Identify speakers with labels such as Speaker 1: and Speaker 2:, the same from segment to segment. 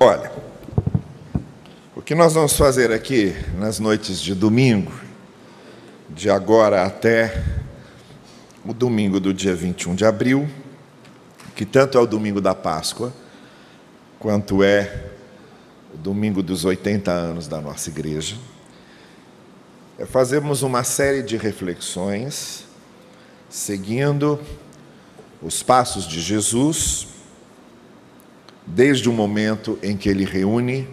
Speaker 1: Olha, o que nós vamos fazer aqui nas noites de domingo, de agora até o domingo do dia 21 de abril, que tanto é o domingo da Páscoa, quanto é o domingo dos 80 anos da nossa igreja, é fazermos uma série de reflexões, seguindo os passos de Jesus, desde o momento em que ele reúne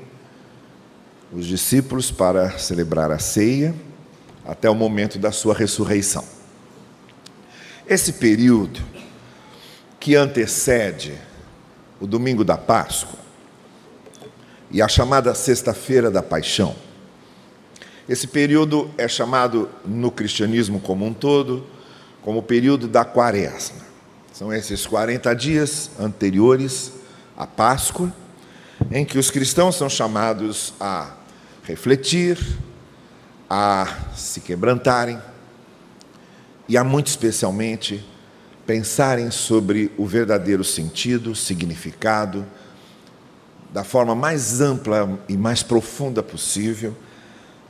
Speaker 1: os discípulos para celebrar a ceia, até o momento da sua ressurreição. Esse período que antecede o domingo da Páscoa e a chamada Sexta-feira da Paixão, esse período é chamado no cristianismo como um todo como o período da Quaresma. São esses 40 dias anteriores à Páscoa, em que os cristãos são chamados a refletir, a se quebrantarem e a muito especialmente pensarem sobre o verdadeiro sentido, significado, da forma mais ampla e mais profunda possível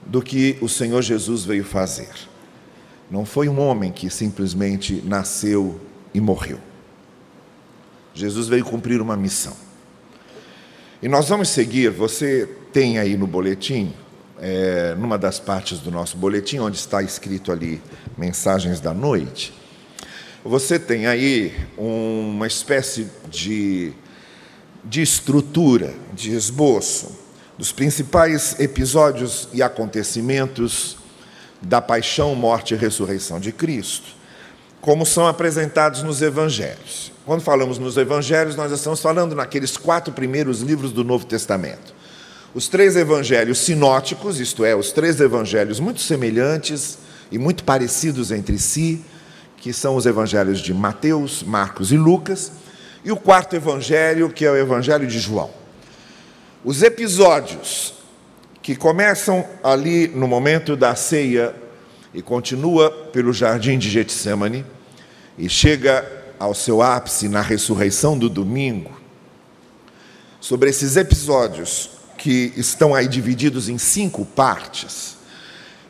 Speaker 1: do que o Senhor Jesus veio fazer. Não foi um homem que simplesmente nasceu e morreu. Jesus veio cumprir uma missão. E nós vamos seguir, você tem aí no boletim, é, numa das partes do nosso boletim, onde está escrito ali mensagens da noite, você tem aí uma espécie de, de estrutura, de esboço, dos principais episódios e acontecimentos da paixão, morte e ressurreição de Cristo, como são apresentados nos evangelhos. Quando falamos nos evangelhos, nós estamos falando naqueles quatro primeiros livros do Novo Testamento. Os três evangelhos sinóticos, isto é, os três evangelhos muito semelhantes e muito parecidos entre si, que são os evangelhos de Mateus, Marcos e Lucas, e o quarto evangelho, que é o evangelho de João. Os episódios que começam ali no momento da ceia e continua pelo jardim de Getsemane e chega ao seu ápice na ressurreição do domingo. Sobre esses episódios que estão aí divididos em cinco partes,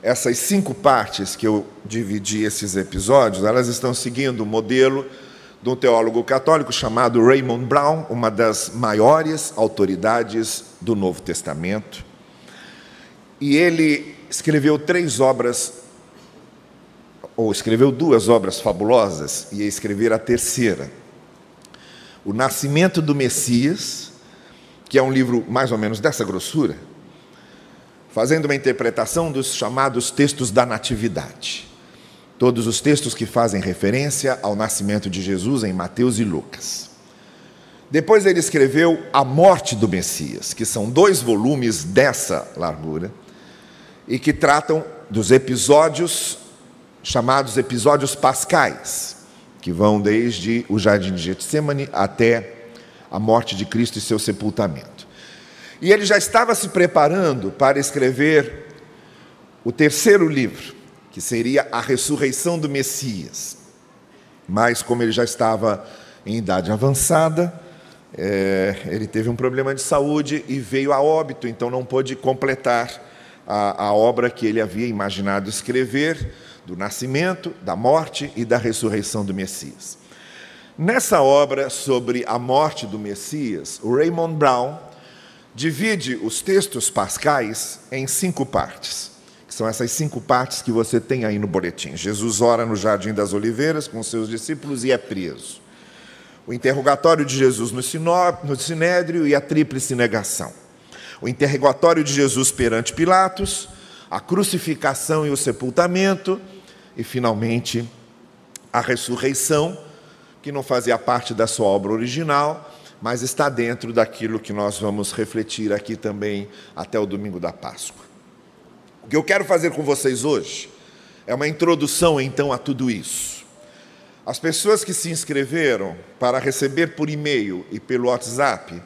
Speaker 1: essas cinco partes que eu dividi esses episódios, elas estão seguindo o modelo de um teólogo católico chamado Raymond Brown, uma das maiores autoridades do Novo Testamento. E ele escreveu três obras, ou escreveu duas obras fabulosas, e ia escrever a terceira. O Nascimento do Messias, que é um livro mais ou menos dessa grossura, fazendo uma interpretação dos chamados textos da Natividade. Todos os textos que fazem referência ao nascimento de Jesus em Mateus e Lucas. Depois ele escreveu A Morte do Messias, que são dois volumes dessa largura e que tratam dos episódios chamados episódios pascais, que vão desde o jardim de Getsemane até a morte de Cristo e seu sepultamento. E ele já estava se preparando para escrever o terceiro livro, que seria a ressurreição do Messias. Mas, como ele já estava em idade avançada, é, ele teve um problema de saúde e veio a óbito, então não pôde completar a, a obra que ele havia imaginado escrever, do nascimento, da morte e da ressurreição do Messias. Nessa obra sobre a morte do Messias, o Raymond Brown divide os textos pascais em cinco partes são essas cinco partes que você tem aí no boletim. Jesus ora no Jardim das Oliveiras com seus discípulos e é preso. O interrogatório de Jesus no, no Sinédrio e a tríplice negação. O interrogatório de Jesus perante Pilatos, a crucificação e o sepultamento, e finalmente a ressurreição, que não fazia parte da sua obra original, mas está dentro daquilo que nós vamos refletir aqui também até o domingo da Páscoa. O que eu quero fazer com vocês hoje é uma introdução então a tudo isso. As pessoas que se inscreveram para receber por e-mail e pelo WhatsApp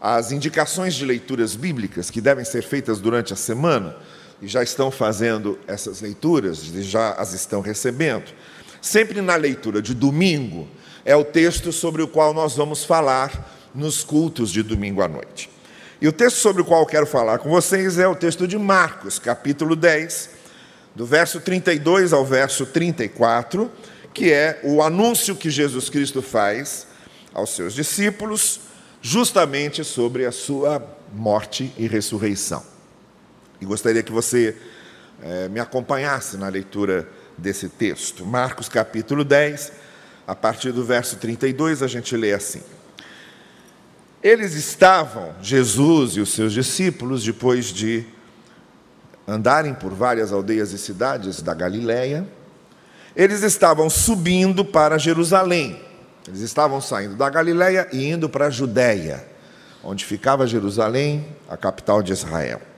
Speaker 1: as indicações de leituras bíblicas que devem ser feitas durante a semana, e já estão fazendo essas leituras, já as estão recebendo. Sempre na leitura de domingo é o texto sobre o qual nós vamos falar nos cultos de domingo à noite. E o texto sobre o qual quero falar com vocês é o texto de Marcos, capítulo 10, do verso 32 ao verso 34, que é o anúncio que Jesus Cristo faz aos seus discípulos, justamente sobre a sua morte e ressurreição. E gostaria que você é, me acompanhasse na leitura desse texto. Marcos capítulo 10, a partir do verso 32, a gente lê assim. Eles estavam, Jesus e os seus discípulos, depois de andarem por várias aldeias e cidades da Galiléia, eles estavam subindo para Jerusalém. Eles estavam saindo da Galiléia e indo para a Judéia, onde ficava Jerusalém, a capital de Israel.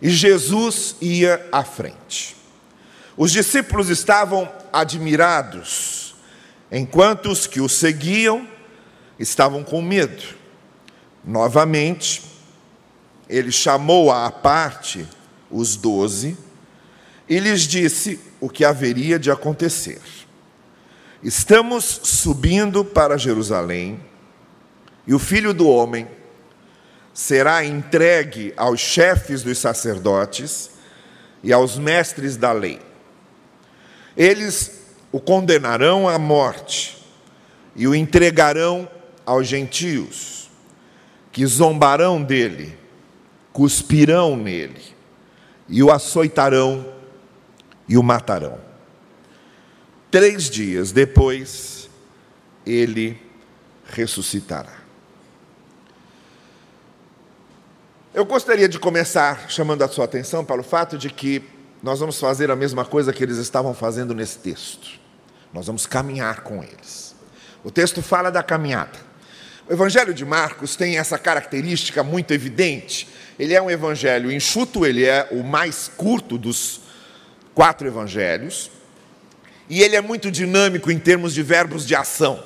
Speaker 1: E Jesus ia à frente. Os discípulos estavam admirados, enquanto os que o seguiam estavam com medo. Novamente, ele chamou à parte os doze e lhes disse o que haveria de acontecer. Estamos subindo para Jerusalém e o filho do homem será entregue aos chefes dos sacerdotes e aos mestres da lei. Eles o condenarão à morte e o entregarão aos gentios que zombarão dele, cuspirão nele, e o açoitarão e o matarão. Três dias depois, ele ressuscitará. Eu gostaria de começar chamando a sua atenção para o fato de que nós vamos fazer a mesma coisa que eles estavam fazendo nesse texto. Nós vamos caminhar com eles. O texto fala da caminhada. O Evangelho de Marcos tem essa característica muito evidente. Ele é um evangelho enxuto, ele é o mais curto dos quatro evangelhos, e ele é muito dinâmico em termos de verbos de ação.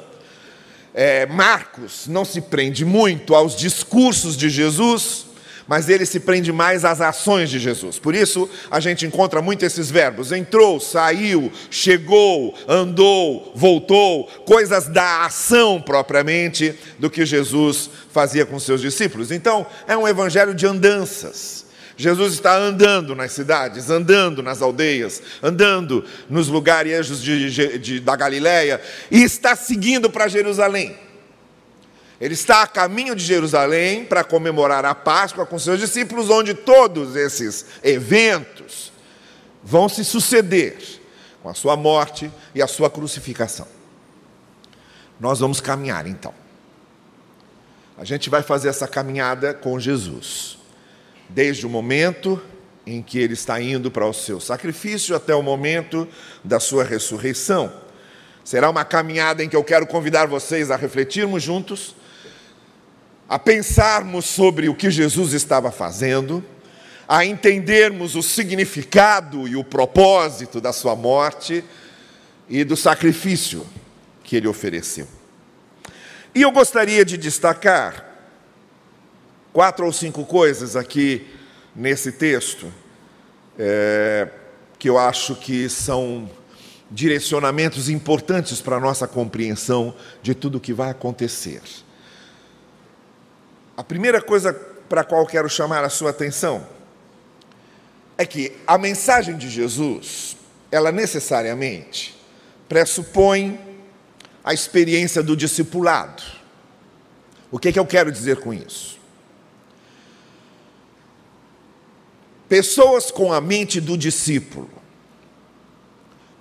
Speaker 1: É, Marcos não se prende muito aos discursos de Jesus, mas ele se prende mais às ações de Jesus. Por isso, a gente encontra muito esses verbos: entrou, saiu, chegou, andou, voltou, coisas da ação propriamente do que Jesus fazia com seus discípulos. Então, é um evangelho de andanças. Jesus está andando nas cidades, andando nas aldeias, andando nos lugares de, de, de, da Galiléia e está seguindo para Jerusalém. Ele está a caminho de Jerusalém para comemorar a Páscoa com seus discípulos, onde todos esses eventos vão se suceder com a sua morte e a sua crucificação. Nós vamos caminhar então. A gente vai fazer essa caminhada com Jesus, desde o momento em que ele está indo para o seu sacrifício até o momento da sua ressurreição. Será uma caminhada em que eu quero convidar vocês a refletirmos juntos a pensarmos sobre o que Jesus estava fazendo, a entendermos o significado e o propósito da sua morte e do sacrifício que ele ofereceu. E eu gostaria de destacar quatro ou cinco coisas aqui nesse texto, é, que eu acho que são direcionamentos importantes para a nossa compreensão de tudo o que vai acontecer. A primeira coisa para a qual quero chamar a sua atenção é que a mensagem de Jesus, ela necessariamente pressupõe a experiência do discipulado. O que, é que eu quero dizer com isso? Pessoas com a mente do discípulo,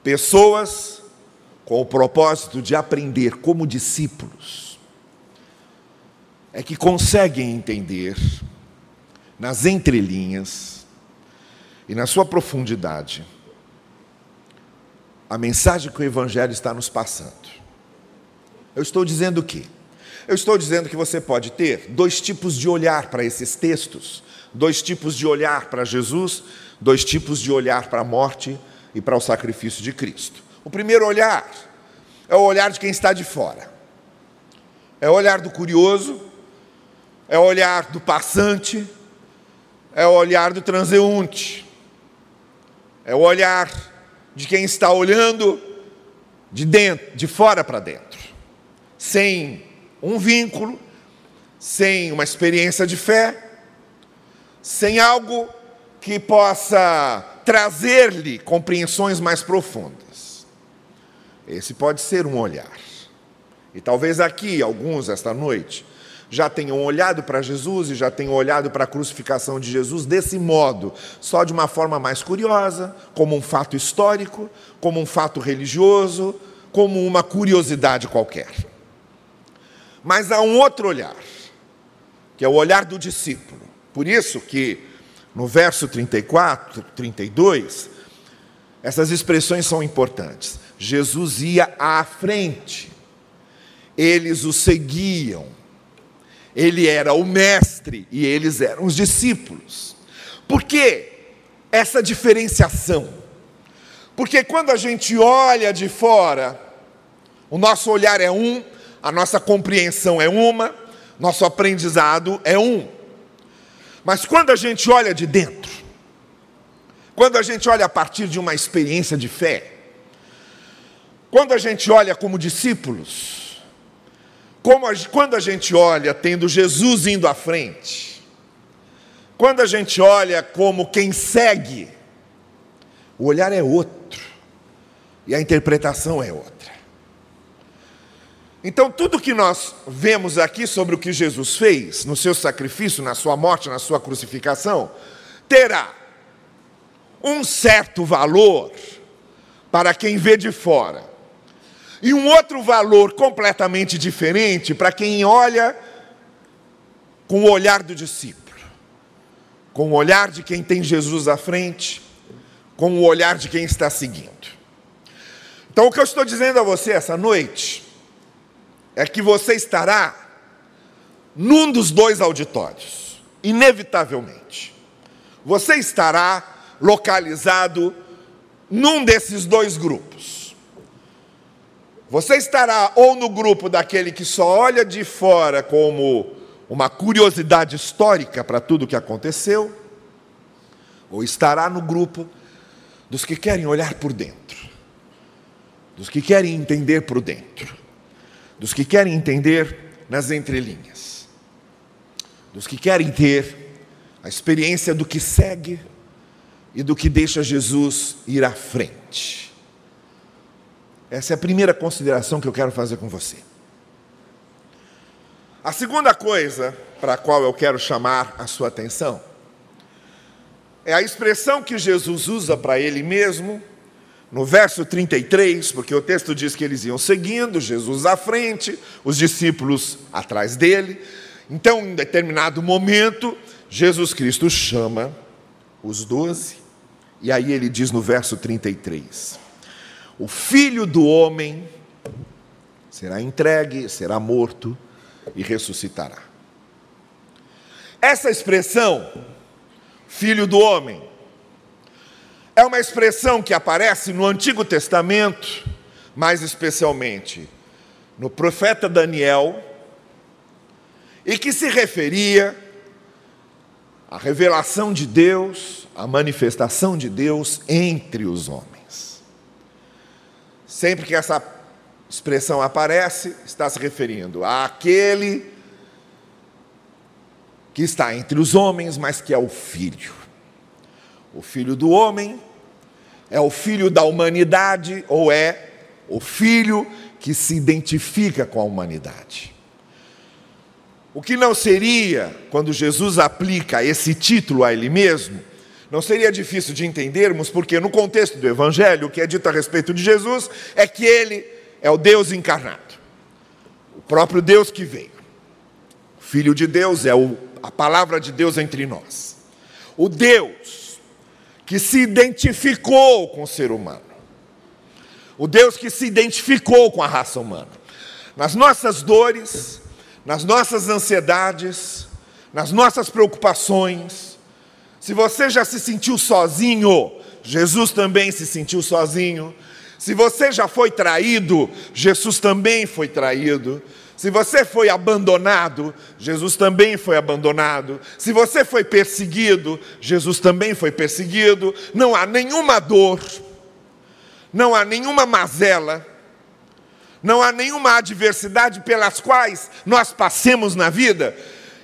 Speaker 1: pessoas com o propósito de aprender como discípulos, é que conseguem entender, nas entrelinhas e na sua profundidade, a mensagem que o Evangelho está nos passando. Eu estou dizendo o quê? Eu estou dizendo que você pode ter dois tipos de olhar para esses textos, dois tipos de olhar para Jesus, dois tipos de olhar para a morte e para o sacrifício de Cristo. O primeiro olhar é o olhar de quem está de fora, é o olhar do curioso, é o olhar do passante, é o olhar do transeunte, é o olhar de quem está olhando de dentro, de fora para dentro, sem um vínculo, sem uma experiência de fé, sem algo que possa trazer-lhe compreensões mais profundas. Esse pode ser um olhar. E talvez aqui, alguns esta noite, já tenham olhado para Jesus e já tenham olhado para a crucificação de Jesus desse modo, só de uma forma mais curiosa, como um fato histórico, como um fato religioso, como uma curiosidade qualquer. Mas há um outro olhar, que é o olhar do discípulo. Por isso que no verso 34, 32, essas expressões são importantes. Jesus ia à frente, eles o seguiam, ele era o mestre e eles eram os discípulos. Por que essa diferenciação? Porque quando a gente olha de fora, o nosso olhar é um, a nossa compreensão é uma, nosso aprendizado é um. Mas quando a gente olha de dentro, quando a gente olha a partir de uma experiência de fé, quando a gente olha como discípulos, a, quando a gente olha tendo Jesus indo à frente, quando a gente olha como quem segue, o olhar é outro e a interpretação é outra. Então, tudo que nós vemos aqui sobre o que Jesus fez no seu sacrifício, na sua morte, na sua crucificação, terá um certo valor para quem vê de fora, e um outro valor completamente diferente para quem olha com o olhar do discípulo, com o olhar de quem tem Jesus à frente, com o olhar de quem está seguindo. Então, o que eu estou dizendo a você essa noite é que você estará num dos dois auditórios, inevitavelmente. Você estará localizado num desses dois grupos. Você estará ou no grupo daquele que só olha de fora como uma curiosidade histórica para tudo o que aconteceu, ou estará no grupo dos que querem olhar por dentro, dos que querem entender por dentro dos que querem entender nas entrelinhas, dos que querem ter a experiência do que segue e do que deixa Jesus ir à frente. Essa é a primeira consideração que eu quero fazer com você. A segunda coisa para a qual eu quero chamar a sua atenção é a expressão que Jesus usa para ele mesmo no verso 33, porque o texto diz que eles iam seguindo, Jesus à frente, os discípulos atrás dele. Então, em determinado momento, Jesus Cristo chama os doze, e aí ele diz no verso 33: O filho do homem será entregue, será morto e ressuscitará. Essa expressão, filho do homem, é uma expressão que aparece no Antigo Testamento, mais especialmente no profeta Daniel, e que se referia à revelação de Deus, à manifestação de Deus entre os homens. Sempre que essa expressão aparece, está se referindo àquele que está entre os homens, mas que é o Filho. O filho do homem é o filho da humanidade ou é o filho que se identifica com a humanidade. O que não seria, quando Jesus aplica esse título a ele mesmo, não seria difícil de entendermos, porque no contexto do Evangelho, o que é dito a respeito de Jesus é que ele é o Deus encarnado, o próprio Deus que veio. O Filho de Deus é o, a palavra de Deus entre nós. O Deus que se identificou com o ser humano. O Deus que se identificou com a raça humana. Nas nossas dores, nas nossas ansiedades, nas nossas preocupações. Se você já se sentiu sozinho, Jesus também se sentiu sozinho. Se você já foi traído, Jesus também foi traído. Se você foi abandonado, Jesus também foi abandonado. Se você foi perseguido, Jesus também foi perseguido. Não há nenhuma dor, não há nenhuma mazela, não há nenhuma adversidade pelas quais nós passemos na vida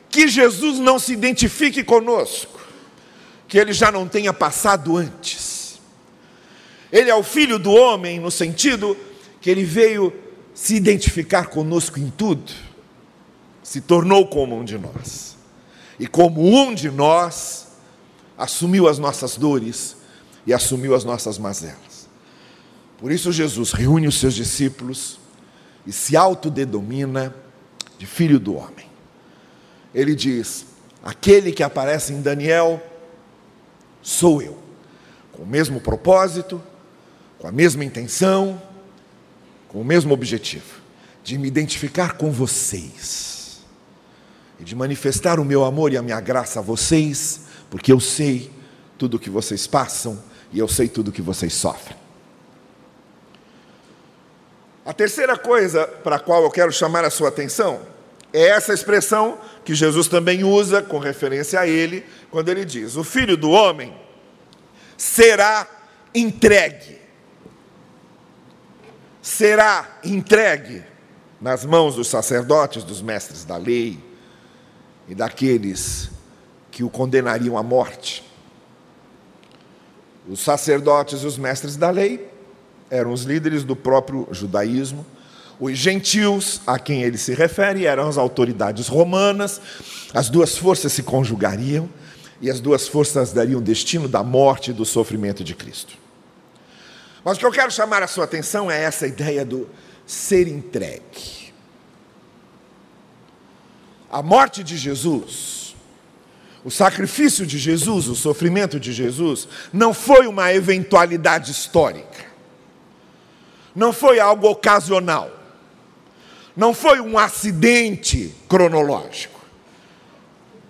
Speaker 1: que Jesus não se identifique conosco. Que ele já não tenha passado antes. Ele é o filho do homem no sentido que ele veio se identificar conosco em tudo, se tornou como um de nós. E como um de nós, assumiu as nossas dores e assumiu as nossas mazelas. Por isso Jesus reúne os seus discípulos e se autodenomina de filho do homem. Ele diz: aquele que aparece em Daniel sou eu, com o mesmo propósito, com a mesma intenção, com o mesmo objetivo, de me identificar com vocês e de manifestar o meu amor e a minha graça a vocês, porque eu sei tudo o que vocês passam e eu sei tudo o que vocês sofrem. A terceira coisa para a qual eu quero chamar a sua atenção é essa expressão que Jesus também usa com referência a ele, quando ele diz: O filho do homem será entregue. Será entregue nas mãos dos sacerdotes, dos mestres da lei e daqueles que o condenariam à morte. Os sacerdotes e os mestres da lei eram os líderes do próprio judaísmo. Os gentios, a quem ele se refere, eram as autoridades romanas. As duas forças se conjugariam e as duas forças dariam destino da morte e do sofrimento de Cristo. Mas o que eu quero chamar a sua atenção é essa ideia do ser entregue. A morte de Jesus, o sacrifício de Jesus, o sofrimento de Jesus, não foi uma eventualidade histórica não foi algo ocasional, não foi um acidente cronológico,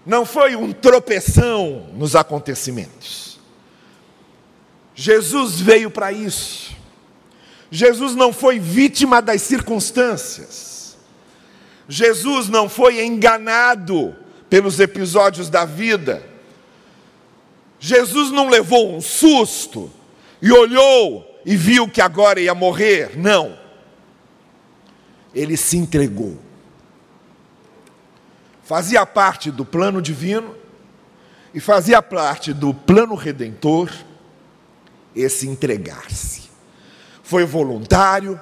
Speaker 1: não foi um tropeção nos acontecimentos. Jesus veio para isso. Jesus não foi vítima das circunstâncias. Jesus não foi enganado pelos episódios da vida. Jesus não levou um susto e olhou e viu que agora ia morrer. Não. Ele se entregou. Fazia parte do plano divino e fazia parte do plano redentor esse entregar-se. Foi voluntário,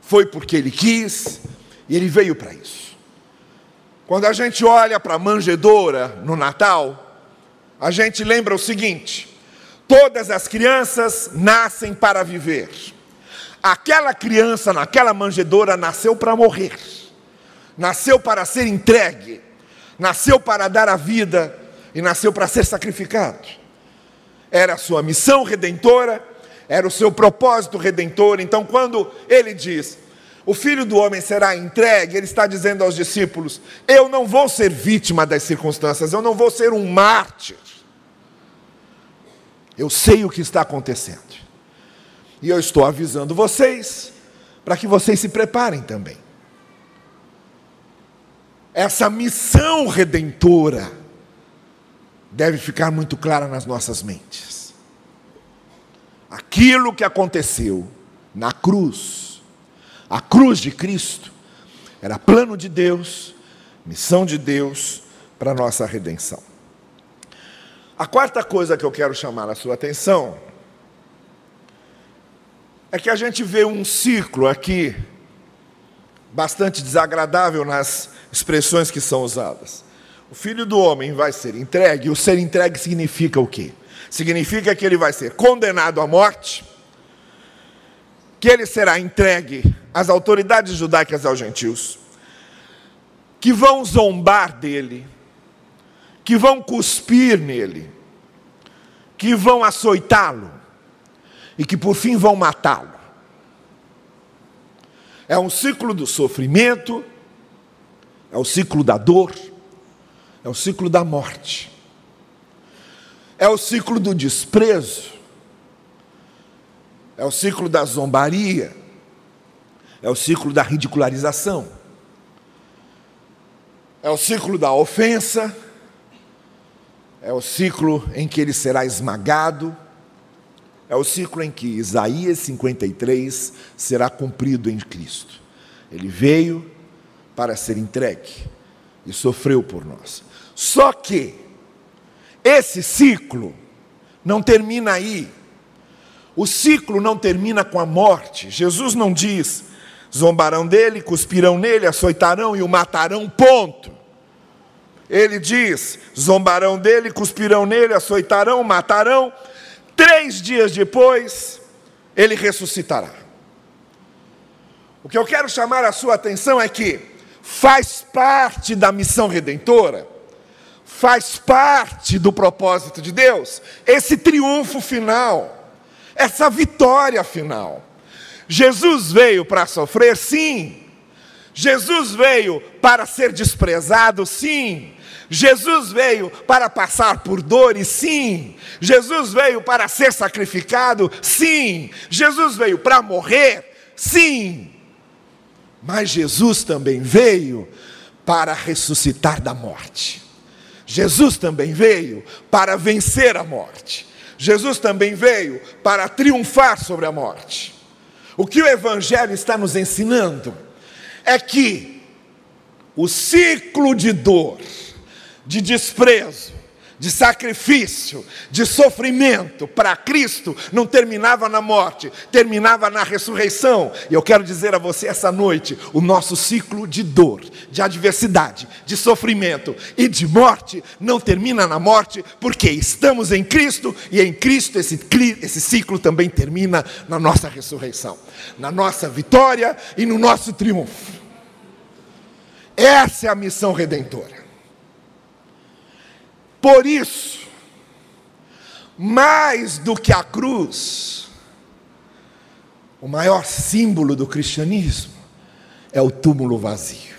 Speaker 1: foi porque ele quis e ele veio para isso. Quando a gente olha para a manjedoura no Natal, a gente lembra o seguinte: Todas as crianças nascem para viver. Aquela criança naquela manjedoura nasceu para morrer, nasceu para ser entregue, nasceu para dar a vida e nasceu para ser sacrificado. Era a sua missão redentora, era o seu propósito redentor. Então, quando ele diz: o filho do homem será entregue, ele está dizendo aos discípulos: eu não vou ser vítima das circunstâncias, eu não vou ser um mártir. Eu sei o que está acontecendo. E eu estou avisando vocês para que vocês se preparem também. Essa missão redentora deve ficar muito clara nas nossas mentes. Aquilo que aconteceu na cruz, a cruz de Cristo, era plano de Deus, missão de Deus para a nossa redenção. A quarta coisa que eu quero chamar a sua atenção é que a gente vê um ciclo aqui bastante desagradável nas expressões que são usadas. O filho do homem vai ser entregue, o ser entregue significa o quê? Significa que ele vai ser condenado à morte, que ele será entregue às autoridades judaicas e aos gentios, que vão zombar dele, que vão cuspir nele, que vão açoitá-lo e que por fim vão matá-lo. É um ciclo do sofrimento, é o ciclo da dor, é o ciclo da morte, é o ciclo do desprezo, é o ciclo da zombaria, é o ciclo da ridicularização, é o ciclo da ofensa, é o ciclo em que ele será esmagado, é o ciclo em que Isaías 53 será cumprido em Cristo. Ele veio para ser entregue e sofreu por nós. Só que esse ciclo não termina aí. O ciclo não termina com a morte. Jesus não diz: zombarão dele, cuspirão nele, açoitarão e o matarão, ponto. Ele diz: zombarão dele, cuspirão nele, açoitarão, matarão. Três dias depois, ele ressuscitará. O que eu quero chamar a sua atenção é que faz parte da missão redentora, faz parte do propósito de Deus, esse triunfo final, essa vitória final. Jesus veio para sofrer, sim. Jesus veio para ser desprezado, sim. Jesus veio para passar por dores, sim. Jesus veio para ser sacrificado, sim. Jesus veio para morrer, sim. Mas Jesus também veio para ressuscitar da morte. Jesus também veio para vencer a morte. Jesus também veio para triunfar sobre a morte. O que o Evangelho está nos ensinando é que o ciclo de dor, de desprezo, de sacrifício, de sofrimento para Cristo não terminava na morte, terminava na ressurreição. E eu quero dizer a você essa noite: o nosso ciclo de dor, de adversidade, de sofrimento e de morte não termina na morte, porque estamos em Cristo e em Cristo esse, esse ciclo também termina na nossa ressurreição, na nossa vitória e no nosso triunfo. Essa é a missão redentora. Por isso, mais do que a cruz, o maior símbolo do cristianismo é o túmulo vazio.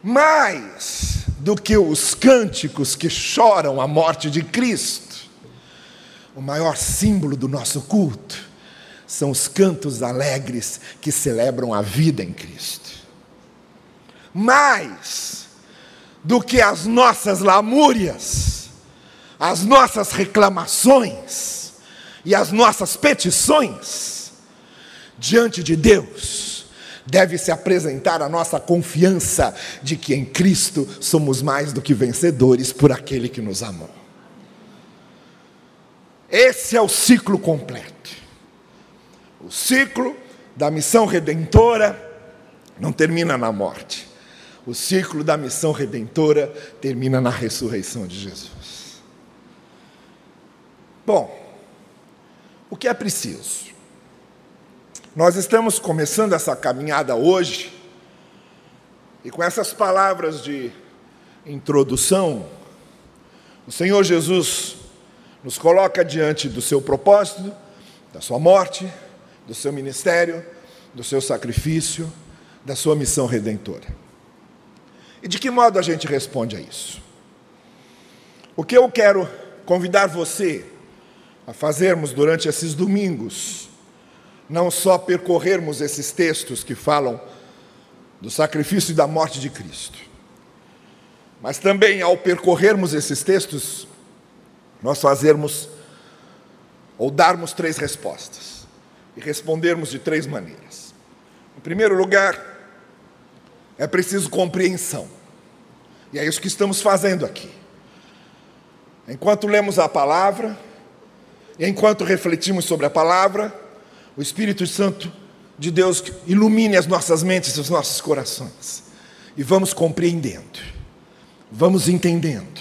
Speaker 1: Mais do que os cânticos que choram a morte de Cristo, o maior símbolo do nosso culto são os cantos alegres que celebram a vida em Cristo. Mais do que as nossas lamúrias, as nossas reclamações e as nossas petições diante de Deus. Deve se apresentar a nossa confiança de que em Cristo somos mais do que vencedores por aquele que nos amou. Esse é o ciclo completo. O ciclo da missão redentora não termina na morte o ciclo da missão redentora termina na ressurreição de Jesus. Bom, o que é preciso? Nós estamos começando essa caminhada hoje, e com essas palavras de introdução, o Senhor Jesus nos coloca diante do seu propósito, da sua morte, do seu ministério, do seu sacrifício, da sua missão redentora. E de que modo a gente responde a isso? O que eu quero convidar você a fazermos durante esses domingos, não só percorrermos esses textos que falam do sacrifício e da morte de Cristo, mas também ao percorrermos esses textos, nós fazermos ou darmos três respostas e respondermos de três maneiras. Em primeiro lugar, é preciso compreensão. E é isso que estamos fazendo aqui. Enquanto lemos a palavra, e enquanto refletimos sobre a palavra, o Espírito Santo de Deus ilumine as nossas mentes e os nossos corações. E vamos compreendendo, vamos entendendo,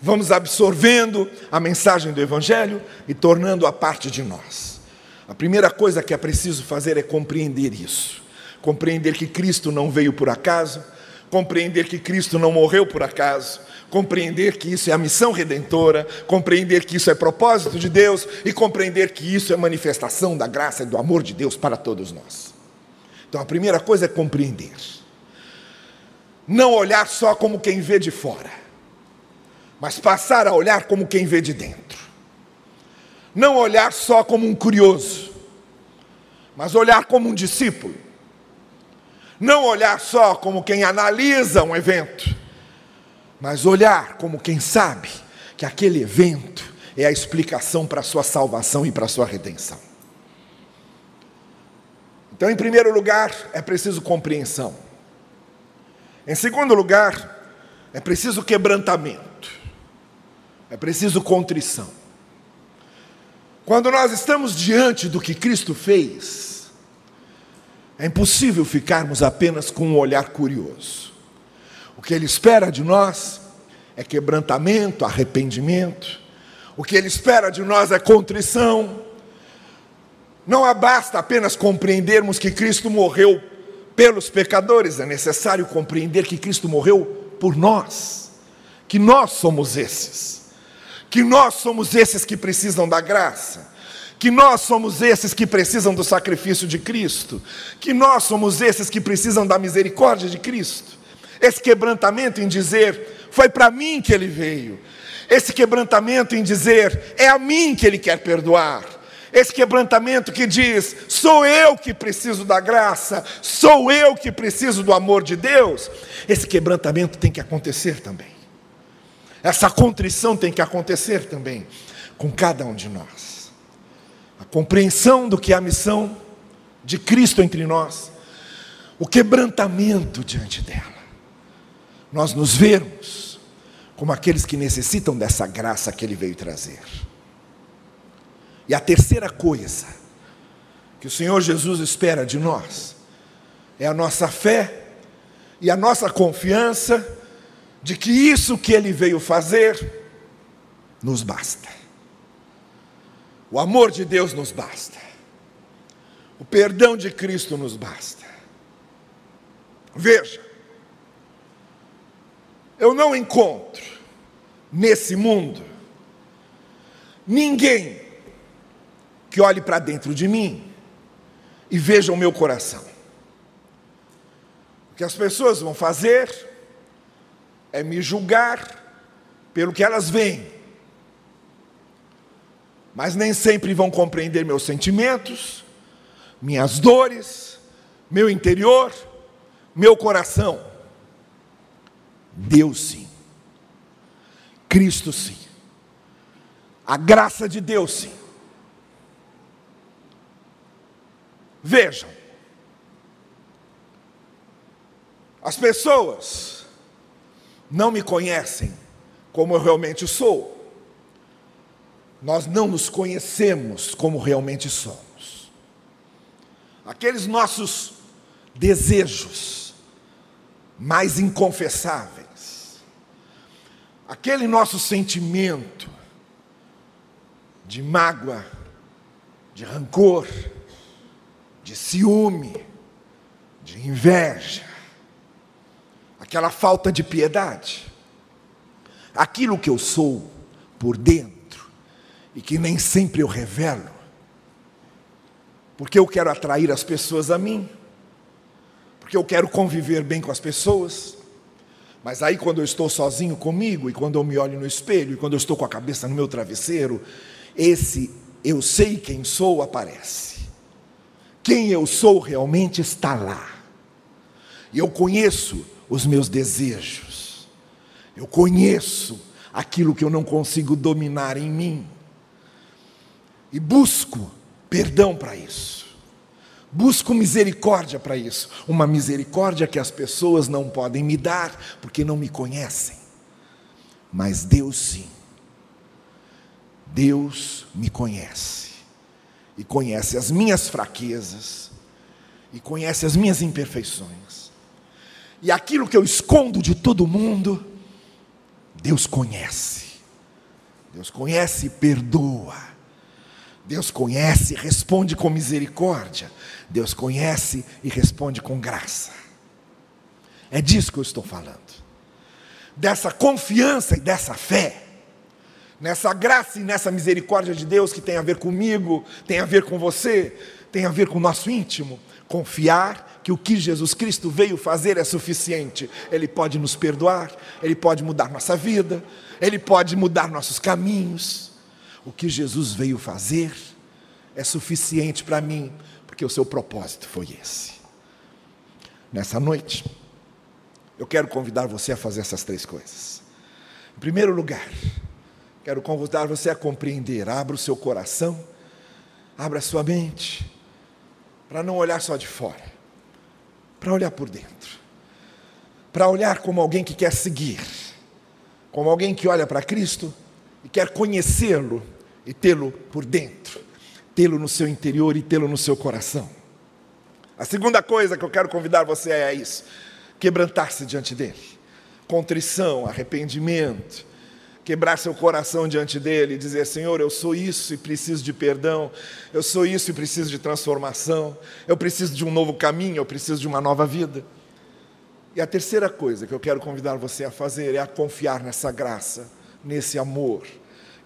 Speaker 1: vamos absorvendo a mensagem do Evangelho e tornando-a parte de nós. A primeira coisa que é preciso fazer é compreender isso compreender que Cristo não veio por acaso, compreender que Cristo não morreu por acaso, compreender que isso é a missão redentora, compreender que isso é propósito de Deus e compreender que isso é manifestação da graça e do amor de Deus para todos nós. Então a primeira coisa é compreender. Não olhar só como quem vê de fora, mas passar a olhar como quem vê de dentro. Não olhar só como um curioso, mas olhar como um discípulo não olhar só como quem analisa um evento, mas olhar como quem sabe que aquele evento é a explicação para a sua salvação e para a sua redenção. Então, em primeiro lugar, é preciso compreensão. Em segundo lugar, é preciso quebrantamento. É preciso contrição. Quando nós estamos diante do que Cristo fez, é impossível ficarmos apenas com um olhar curioso. O que Ele espera de nós é quebrantamento, arrependimento. O que Ele espera de nós é contrição. Não basta apenas compreendermos que Cristo morreu pelos pecadores, é necessário compreender que Cristo morreu por nós, que nós somos esses, que nós somos esses que precisam da graça, que nós somos esses que precisam do sacrifício de Cristo, que nós somos esses que precisam da misericórdia de Cristo. Esse quebrantamento em dizer, foi para mim que ele veio. Esse quebrantamento em dizer, é a mim que ele quer perdoar esse quebrantamento que diz: sou eu que preciso da graça, sou eu que preciso do amor de Deus. Esse quebrantamento tem que acontecer também. Essa contrição tem que acontecer também com cada um de nós. Compreensão do que é a missão de Cristo entre nós, o quebrantamento diante dela. Nós nos vermos como aqueles que necessitam dessa graça que Ele veio trazer. E a terceira coisa que o Senhor Jesus espera de nós é a nossa fé e a nossa confiança de que isso que Ele veio fazer nos basta. O amor de Deus nos basta. O perdão de Cristo nos basta. Veja, eu não encontro nesse mundo ninguém que olhe para dentro de mim e veja o meu coração. O que as pessoas vão fazer é me julgar pelo que elas veem, mas nem sempre vão compreender meus sentimentos, minhas dores, meu interior, meu coração. Deus sim, Cristo sim, a graça de Deus sim. Vejam, as pessoas não me conhecem como eu realmente sou. Nós não nos conhecemos como realmente somos. Aqueles nossos desejos mais inconfessáveis, aquele nosso sentimento de mágoa, de rancor, de ciúme, de inveja, aquela falta de piedade, aquilo que eu sou por dentro e que nem sempre eu revelo, porque eu quero atrair as pessoas a mim, porque eu quero conviver bem com as pessoas. Mas aí, quando eu estou sozinho comigo, e quando eu me olho no espelho, e quando eu estou com a cabeça no meu travesseiro, esse eu sei quem sou aparece quem eu sou realmente está lá. E eu conheço os meus desejos. Eu conheço aquilo que eu não consigo dominar em mim. E busco perdão para isso. Busco misericórdia para isso. Uma misericórdia que as pessoas não podem me dar porque não me conhecem. Mas Deus sim. Deus me conhece e conhece as minhas fraquezas, e conhece as minhas imperfeições, e aquilo que eu escondo de todo mundo, Deus conhece. Deus conhece e perdoa. Deus conhece responde com misericórdia. Deus conhece e responde com graça. É disso que eu estou falando. Dessa confiança e dessa fé nessa graça e nessa misericórdia de Deus que tem a ver comigo, tem a ver com você, tem a ver com o nosso íntimo. Confiar que o que Jesus Cristo veio fazer é suficiente. Ele pode nos perdoar, ele pode mudar nossa vida, ele pode mudar nossos caminhos. O que Jesus veio fazer é suficiente para mim, porque o seu propósito foi esse. Nessa noite, eu quero convidar você a fazer essas três coisas. Em primeiro lugar, Quero convidar você a compreender. Abra o seu coração, abra a sua mente, para não olhar só de fora, para olhar por dentro, para olhar como alguém que quer seguir, como alguém que olha para Cristo e quer conhecê-lo e tê-lo por dentro, tê-lo no seu interior e tê-lo no seu coração. A segunda coisa que eu quero convidar você é isso: quebrantar-se diante dele. Contrição, arrependimento, quebrar seu coração diante dele e dizer: Senhor, eu sou isso e preciso de perdão, eu sou isso e preciso de transformação, eu preciso de um novo caminho, eu preciso de uma nova vida. E a terceira coisa que eu quero convidar você a fazer é a confiar nessa graça, nesse amor,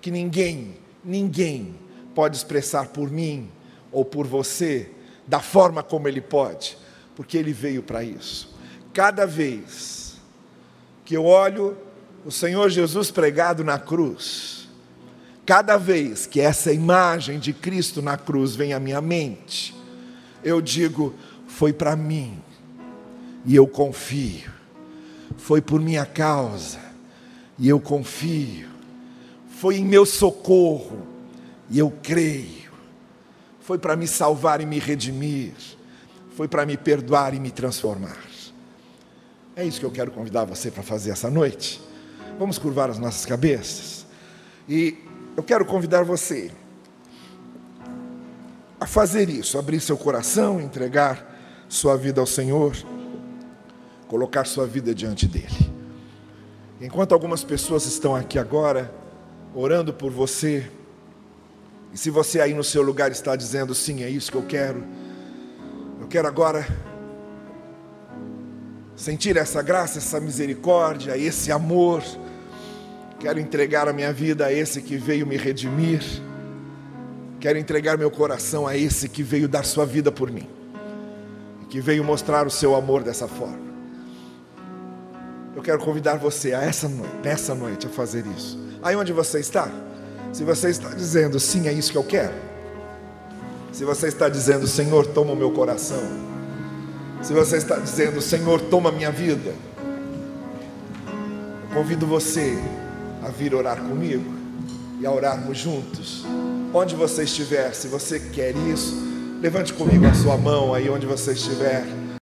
Speaker 1: que ninguém, ninguém pode expressar por mim ou por você da forma como ele pode, porque ele veio para isso. Cada vez que eu olho o Senhor Jesus pregado na cruz, cada vez que essa imagem de Cristo na cruz vem à minha mente, eu digo: foi para mim, e eu confio, foi por minha causa, e eu confio, foi em meu socorro, e eu creio, foi para me salvar e me redimir, foi para me perdoar e me transformar. É isso que eu quero convidar você para fazer essa noite. Vamos curvar as nossas cabeças. E eu quero convidar você a fazer isso, abrir seu coração, entregar sua vida ao Senhor, colocar sua vida diante dele. Enquanto algumas pessoas estão aqui agora orando por você, e se você aí no seu lugar está dizendo sim, é isso que eu quero, eu quero agora sentir essa graça, essa misericórdia, esse amor. Quero entregar a minha vida a esse que veio me redimir. Quero entregar meu coração a esse que veio dar sua vida por mim. Que veio mostrar o seu amor dessa forma. Eu quero convidar você a essa noite, nessa noite a fazer isso. Aí onde você está? Se você está dizendo sim, é isso que eu quero. Se você está dizendo, Senhor, toma o meu coração se você está dizendo, Senhor, toma minha vida, eu convido você a vir orar comigo e a orarmos juntos. Onde você estiver, se você quer isso, levante comigo a sua mão aí onde você estiver.